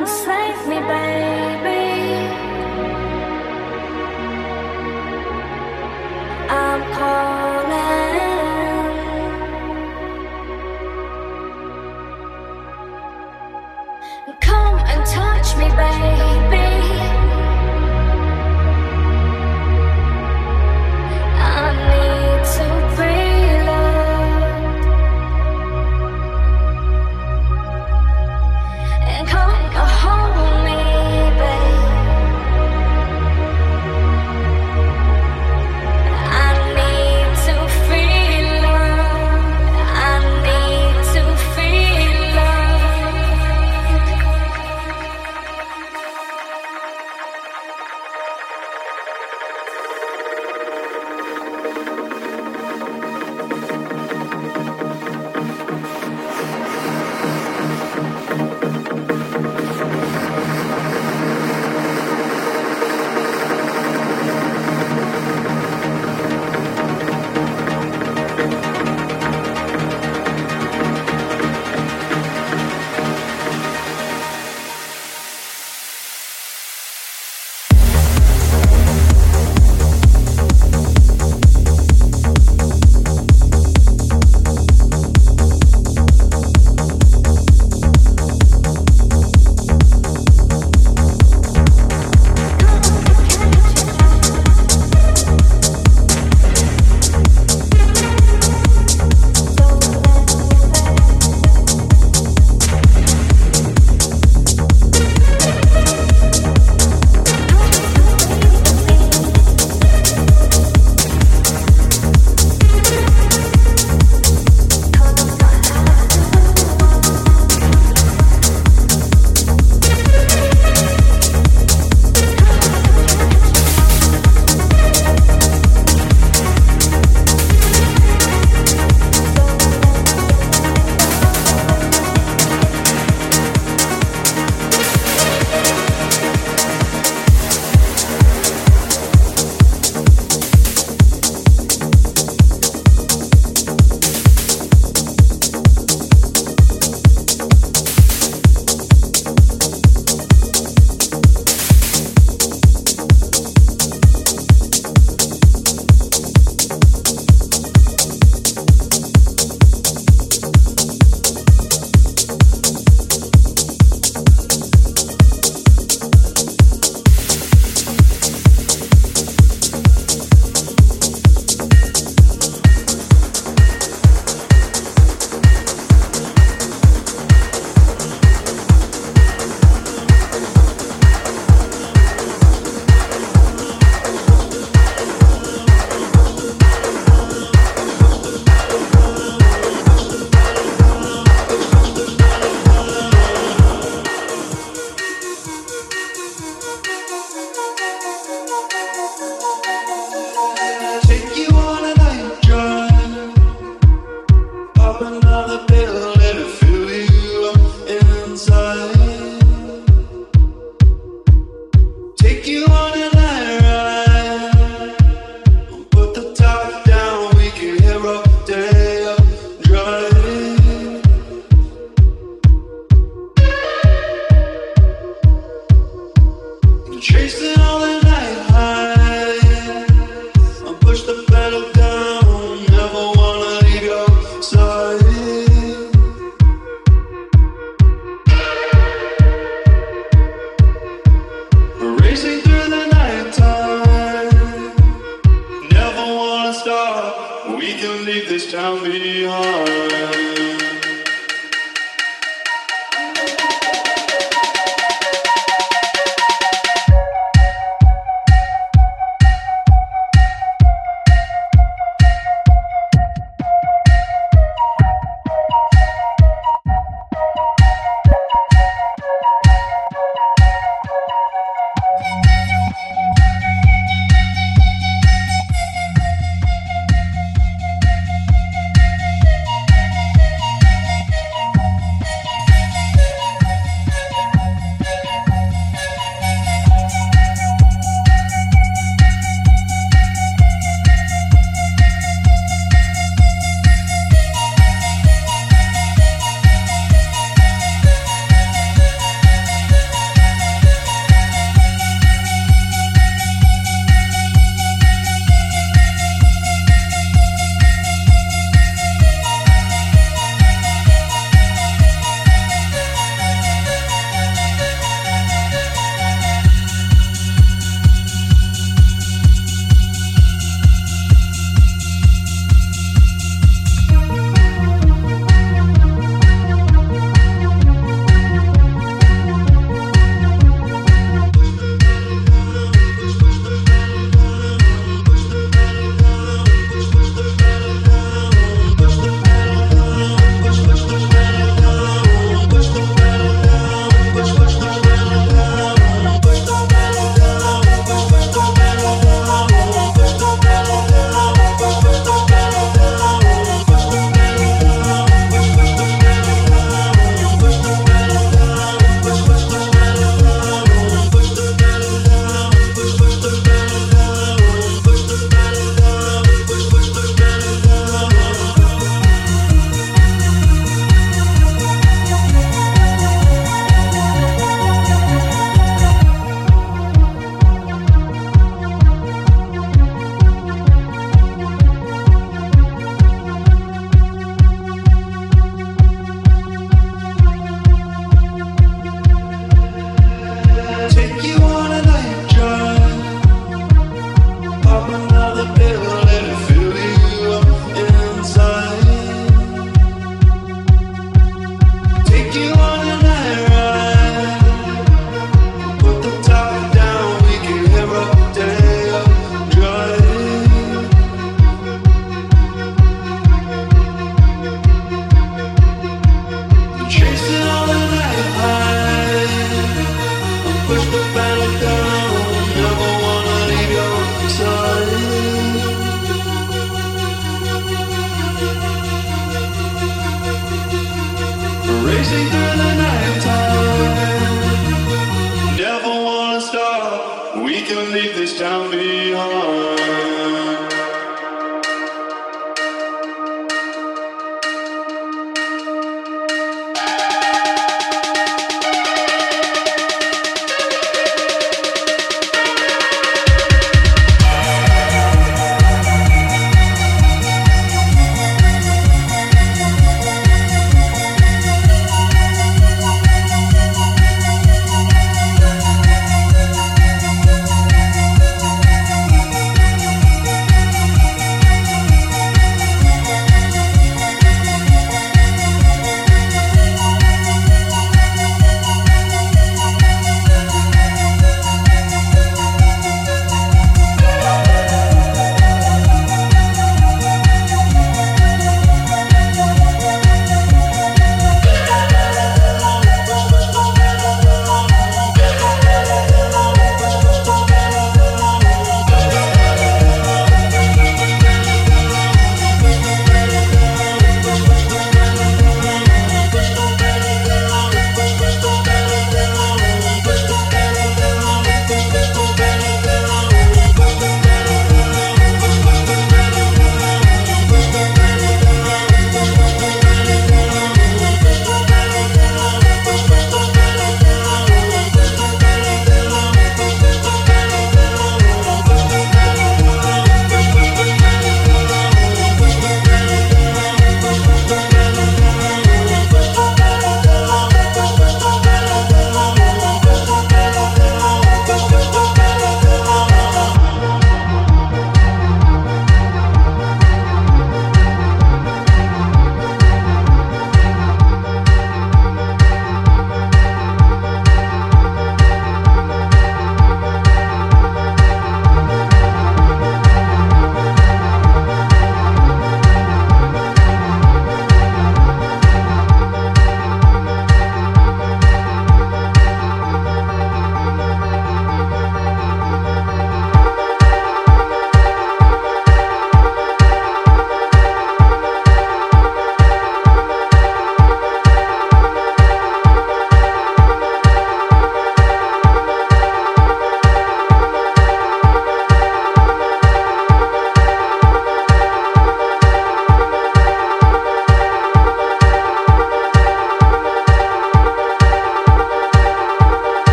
could save me, babe.